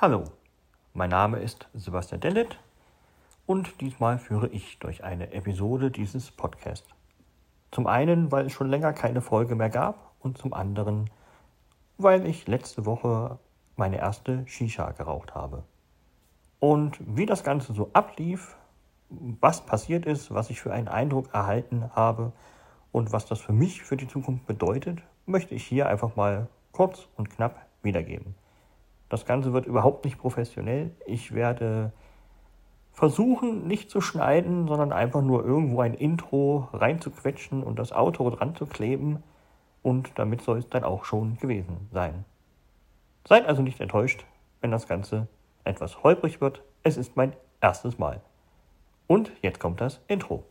Hallo, mein Name ist Sebastian Dellet und diesmal führe ich durch eine Episode dieses Podcasts. Zum einen, weil es schon länger keine Folge mehr gab und zum anderen, weil ich letzte Woche meine erste Shisha geraucht habe. Und wie das Ganze so ablief, was passiert ist, was ich für einen Eindruck erhalten habe und was das für mich für die Zukunft bedeutet, möchte ich hier einfach mal kurz und knapp wiedergeben. Das Ganze wird überhaupt nicht professionell. Ich werde versuchen, nicht zu schneiden, sondern einfach nur irgendwo ein Intro reinzuquetschen und das Outro dran zu kleben. Und damit soll es dann auch schon gewesen sein. Seid also nicht enttäuscht, wenn das Ganze etwas holprig wird. Es ist mein erstes Mal. Und jetzt kommt das Intro.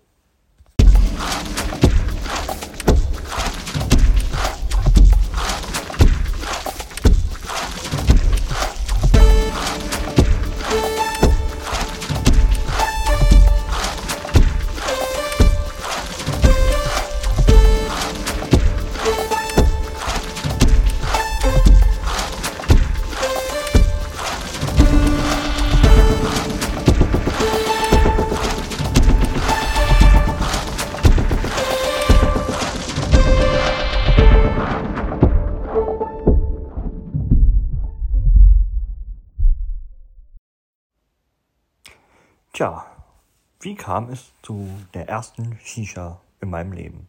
Tja, wie kam es zu der ersten Shisha in meinem Leben?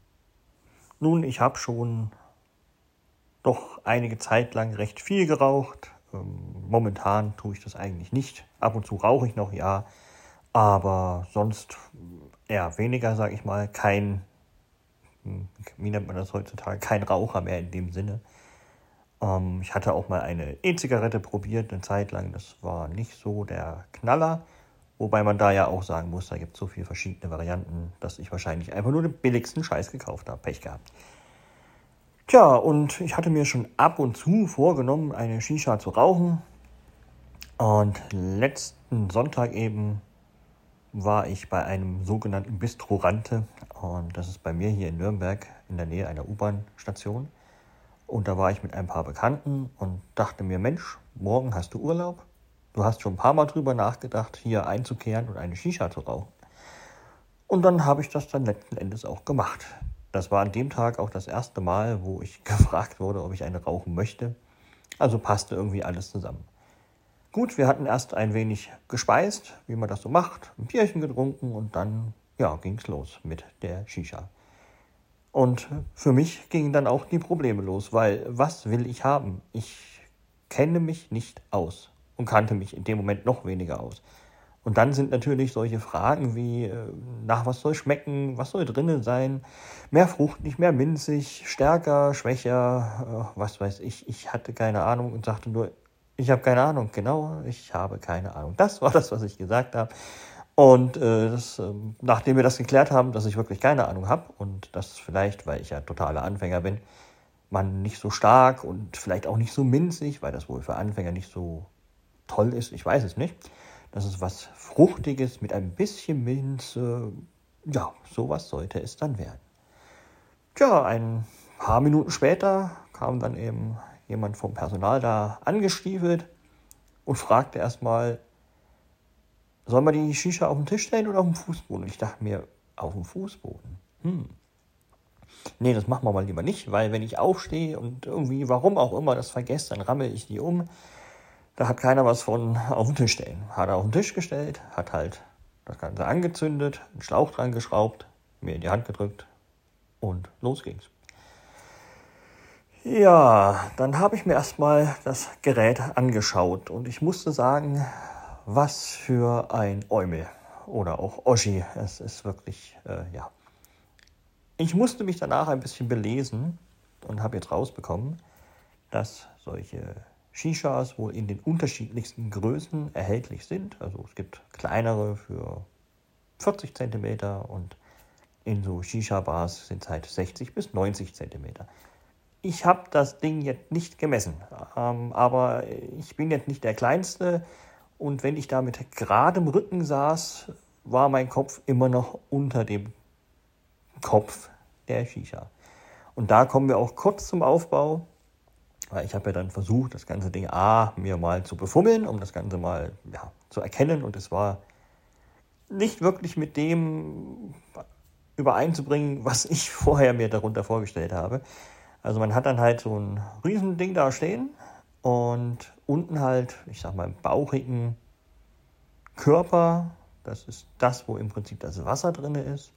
Nun, ich habe schon doch einige Zeit lang recht viel geraucht. Ähm, momentan tue ich das eigentlich nicht. Ab und zu rauche ich noch, ja. Aber sonst eher weniger, sage ich mal. Kein, hm, wie nennt man das heutzutage, kein Raucher mehr in dem Sinne. Ähm, ich hatte auch mal eine E-Zigarette probiert, eine Zeit lang. Das war nicht so der Knaller. Wobei man da ja auch sagen muss, da gibt es so viele verschiedene Varianten, dass ich wahrscheinlich einfach nur den billigsten Scheiß gekauft habe. Pech gehabt. Tja, und ich hatte mir schon ab und zu vorgenommen, eine Shisha zu rauchen. Und letzten Sonntag eben war ich bei einem sogenannten Bistrorante. Und das ist bei mir hier in Nürnberg in der Nähe einer U-Bahn-Station. Und da war ich mit ein paar Bekannten und dachte mir, Mensch, morgen hast du Urlaub. Du hast schon ein paar Mal drüber nachgedacht, hier einzukehren und eine Shisha zu rauchen. Und dann habe ich das dann letzten Endes auch gemacht. Das war an dem Tag auch das erste Mal, wo ich gefragt wurde, ob ich eine rauchen möchte. Also passte irgendwie alles zusammen. Gut, wir hatten erst ein wenig gespeist, wie man das so macht, ein Bierchen getrunken und dann ja, ging's los mit der Shisha. Und für mich gingen dann auch die Probleme los, weil was will ich haben? Ich kenne mich nicht aus und kannte mich in dem Moment noch weniger aus. Und dann sind natürlich solche Fragen wie, äh, nach was soll schmecken, was soll drinnen sein, mehr fruchtig, mehr minzig, stärker, schwächer, äh, was weiß ich. Ich hatte keine Ahnung und sagte nur, ich habe keine Ahnung, genau, ich habe keine Ahnung. Das war das, was ich gesagt habe. Und äh, das, äh, nachdem wir das geklärt haben, dass ich wirklich keine Ahnung habe und das vielleicht, weil ich ja totaler Anfänger bin, man nicht so stark und vielleicht auch nicht so minzig, weil das wohl für Anfänger nicht so toll ist, ich weiß es nicht. Das ist was Fruchtiges mit ein bisschen Minze. Ja, sowas sollte es dann werden. Tja, ein paar Minuten später kam dann eben jemand vom Personal da angestiefelt und fragte erstmal, soll man die Shisha auf den Tisch stellen oder auf dem Fußboden? Und ich dachte mir, auf dem Fußboden. Hm. Nee, das machen wir mal lieber nicht, weil wenn ich aufstehe und irgendwie, warum auch immer, das vergesse, dann rammel ich die um. Da hat keiner was von auf den Tisch stellen. Hat er auf den Tisch gestellt, hat halt das Ganze angezündet, einen Schlauch dran geschraubt, mir in die Hand gedrückt und los ging's. Ja, dann habe ich mir erstmal das Gerät angeschaut und ich musste sagen, was für ein Eumel oder auch Oschi. Es ist wirklich, äh, ja. Ich musste mich danach ein bisschen belesen und habe jetzt rausbekommen, dass solche Shishas wohl in den unterschiedlichsten Größen erhältlich sind. Also es gibt kleinere für 40 cm und in so Shisha-Bars sind es halt 60 bis 90 cm. Ich habe das Ding jetzt nicht gemessen, ähm, aber ich bin jetzt nicht der Kleinste und wenn ich da mit geradem Rücken saß, war mein Kopf immer noch unter dem Kopf der Shisha. Und da kommen wir auch kurz zum Aufbau. Weil ich habe ja dann versucht, das ganze Ding A mir mal zu befummeln, um das Ganze mal ja, zu erkennen. Und es war nicht wirklich mit dem übereinzubringen, was ich vorher mir darunter vorgestellt habe. Also man hat dann halt so ein Riesending da stehen und unten halt, ich sag mal, bauchigen Körper. Das ist das, wo im Prinzip das Wasser drin ist.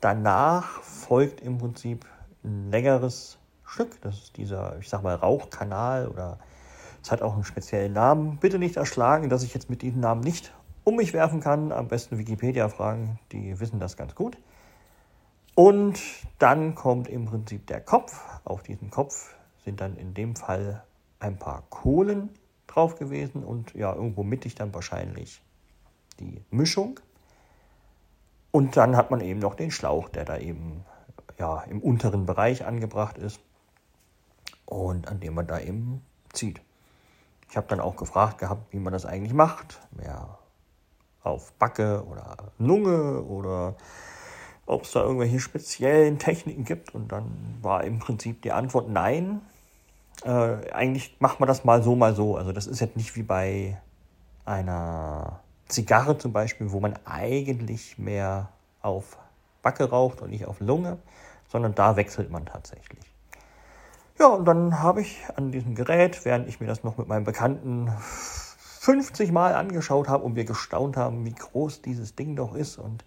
Danach folgt im Prinzip ein längeres Stück. Das ist dieser, ich sag mal, Rauchkanal oder es hat auch einen speziellen Namen. Bitte nicht erschlagen, dass ich jetzt mit diesem Namen nicht um mich werfen kann. Am besten Wikipedia fragen, die wissen das ganz gut. Und dann kommt im Prinzip der Kopf. Auf diesem Kopf sind dann in dem Fall ein paar Kohlen drauf gewesen und ja, irgendwo mittig dann wahrscheinlich die Mischung. Und dann hat man eben noch den Schlauch, der da eben ja, im unteren Bereich angebracht ist und an dem man da eben zieht. Ich habe dann auch gefragt gehabt, wie man das eigentlich macht. Mehr auf Backe oder Lunge oder ob es da irgendwelche speziellen Techniken gibt. Und dann war im Prinzip die Antwort nein. Äh, eigentlich macht man das mal so, mal so. Also das ist jetzt nicht wie bei einer Zigarre zum Beispiel, wo man eigentlich mehr auf Backe raucht und nicht auf Lunge, sondern da wechselt man tatsächlich. Ja, und dann habe ich an diesem Gerät, während ich mir das noch mit meinem Bekannten 50 Mal angeschaut habe und wir gestaunt haben, wie groß dieses Ding doch ist und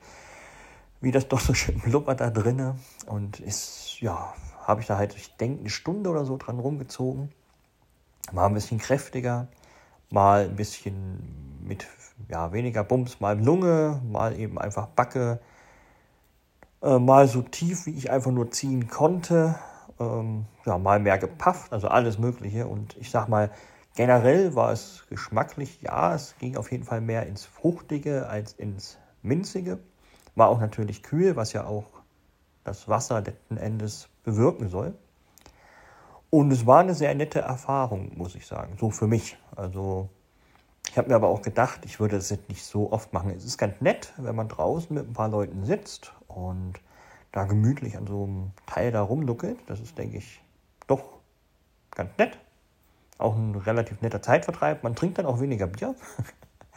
wie das doch so schön blubbert da drinnen. Und ist, ja, habe ich da halt, ich denke, eine Stunde oder so dran rumgezogen. Mal ein bisschen kräftiger, mal ein bisschen mit ja, weniger Bums, mal Lunge, mal eben einfach Backe, äh, mal so tief, wie ich einfach nur ziehen konnte, ähm, ja, mal mehr gepafft, also alles Mögliche. Und ich sag mal, generell war es geschmacklich, ja, es ging auf jeden Fall mehr ins Fruchtige als ins Minzige. War auch natürlich kühl, was ja auch das Wasser letzten Endes bewirken soll. Und es war eine sehr nette Erfahrung, muss ich sagen, so für mich. Also ich habe mir aber auch gedacht, ich würde das jetzt nicht so oft machen. Es ist ganz nett, wenn man draußen mit ein paar Leuten sitzt und da gemütlich an so einem Teil da rumnuckelt. Das ist, denke ich, doch ganz nett. Auch ein relativ netter Zeitvertreib. Man trinkt dann auch weniger Bier.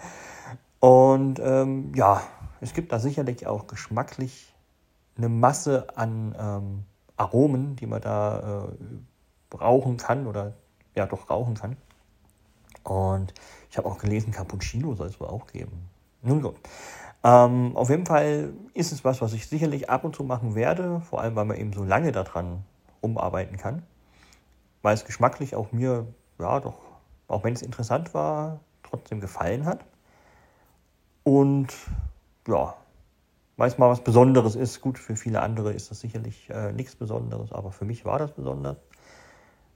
und ähm, ja, es gibt da sicherlich auch geschmacklich eine Masse an ähm, Aromen, die man da äh, rauchen kann oder ja doch rauchen kann. Und ich habe auch gelesen, Cappuccino soll es wohl auch geben. Nun gut. Ähm, auf jeden Fall ist es was, was ich sicherlich ab und zu machen werde, vor allem weil man eben so lange daran umarbeiten kann. Weil es geschmacklich auch mir, ja doch, auch wenn es interessant war, trotzdem gefallen hat. Und ja, weil es mal was Besonderes ist. Gut, für viele andere ist das sicherlich äh, nichts Besonderes, aber für mich war das besonders.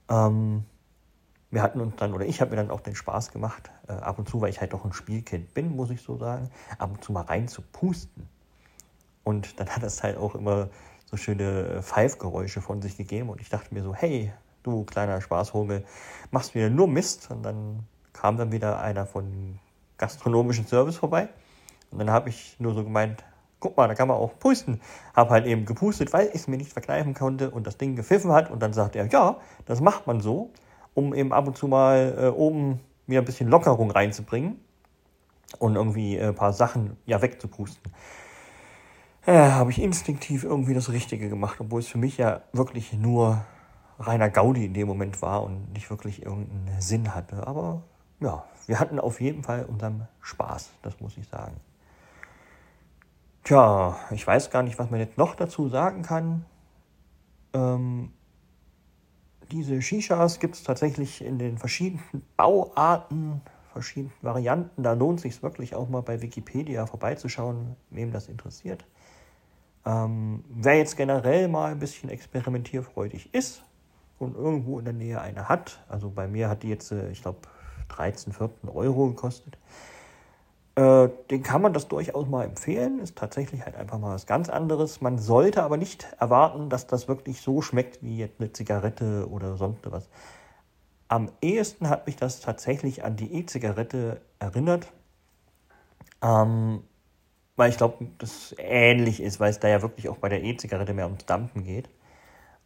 Ähm, wir hatten uns dann, oder ich habe mir dann auch den Spaß gemacht, äh, ab und zu, weil ich halt doch ein Spielkind bin, muss ich so sagen, ab und zu mal rein zu pusten. Und dann hat das halt auch immer so schöne Pfeifgeräusche von sich gegeben und ich dachte mir so, hey, du kleiner Spaßhungel, machst wieder nur Mist. Und dann kam dann wieder einer von gastronomischen Service vorbei und dann habe ich nur so gemeint, guck mal, da kann man auch pusten. Habe halt eben gepustet, weil ich es mir nicht verkneifen konnte und das Ding gepfiffen hat. Und dann sagt er, ja, das macht man so, um eben ab und zu mal äh, oben mir ein bisschen Lockerung reinzubringen und irgendwie äh, ein paar Sachen ja wegzupusten. Ja, habe ich instinktiv irgendwie das Richtige gemacht, obwohl es für mich ja wirklich nur reiner Gaudi in dem Moment war und nicht wirklich irgendeinen Sinn hatte. Aber ja, wir hatten auf jeden Fall unseren Spaß, das muss ich sagen. Tja, ich weiß gar nicht, was man jetzt noch dazu sagen kann. Ähm, diese Shishas gibt es tatsächlich in den verschiedenen Bauarten, verschiedenen Varianten. Da lohnt sich wirklich auch mal bei Wikipedia vorbeizuschauen, wem das interessiert. Ähm, wer jetzt generell mal ein bisschen experimentierfreudig ist und irgendwo in der Nähe eine hat, also bei mir hat die jetzt, äh, ich glaube, 13, 14 Euro gekostet. Äh, den kann man das durchaus mal empfehlen. Ist tatsächlich halt einfach mal was ganz anderes. Man sollte aber nicht erwarten, dass das wirklich so schmeckt wie jetzt eine Zigarette oder sonst was. Am ehesten hat mich das tatsächlich an die E-Zigarette erinnert. Ähm, weil ich glaube, das ähnlich ist, weil es da ja wirklich auch bei der E-Zigarette mehr ums Dampfen geht.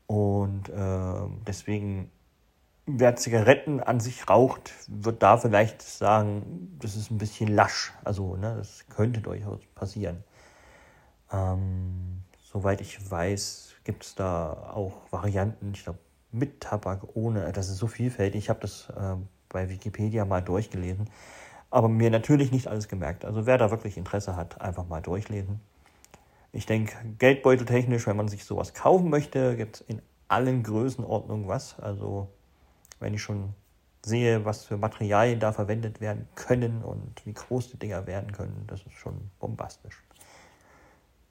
Und äh, deswegen wer Zigaretten an sich raucht, wird da vielleicht sagen, das ist ein bisschen lasch. Also, ne, das könnte durchaus passieren. Ähm, soweit ich weiß, gibt es da auch Varianten, ich glaube, mit Tabak, ohne. Das ist so vielfältig. Ich habe das äh, bei Wikipedia mal durchgelesen, aber mir natürlich nicht alles gemerkt. Also, wer da wirklich Interesse hat, einfach mal durchlesen. Ich denke, geldbeuteltechnisch, wenn man sich sowas kaufen möchte, gibt es in allen Größenordnungen was. Also wenn ich schon sehe, was für Materialien da verwendet werden können und wie groß die Dinger werden können, das ist schon bombastisch.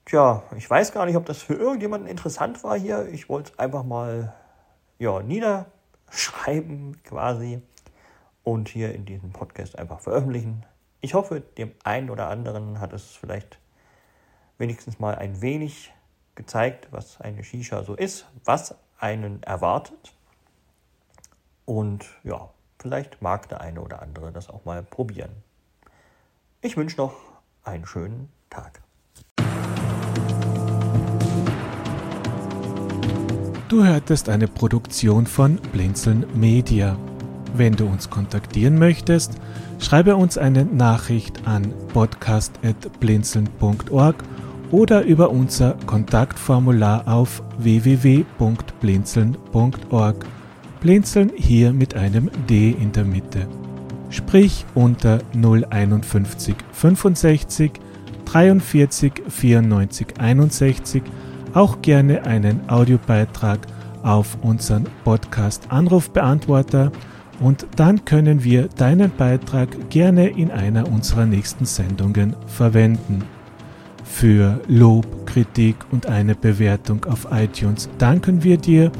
Tja, ich weiß gar nicht, ob das für irgendjemanden interessant war hier. Ich wollte es einfach mal ja, niederschreiben quasi und hier in diesem Podcast einfach veröffentlichen. Ich hoffe, dem einen oder anderen hat es vielleicht wenigstens mal ein wenig gezeigt, was eine Shisha so ist, was einen erwartet. Und ja, vielleicht mag der eine oder andere das auch mal probieren. Ich wünsche noch einen schönen Tag. Du hörtest eine Produktion von Blinzeln Media. Wenn du uns kontaktieren möchtest, schreibe uns eine Nachricht an podcast.blinzeln.org oder über unser Kontaktformular auf www.blinzeln.org. Blinzeln hier mit einem D in der Mitte. Sprich unter 051 65 43 94 61 auch gerne einen Audiobeitrag auf unseren Podcast Anrufbeantworter und dann können wir deinen Beitrag gerne in einer unserer nächsten Sendungen verwenden. Für Lob, Kritik und eine Bewertung auf iTunes danken wir dir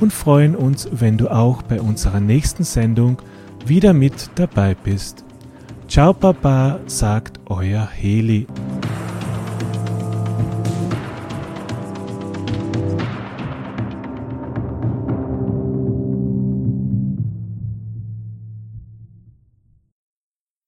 und freuen uns, wenn du auch bei unserer nächsten Sendung wieder mit dabei bist. Ciao Papa, sagt euer Heli.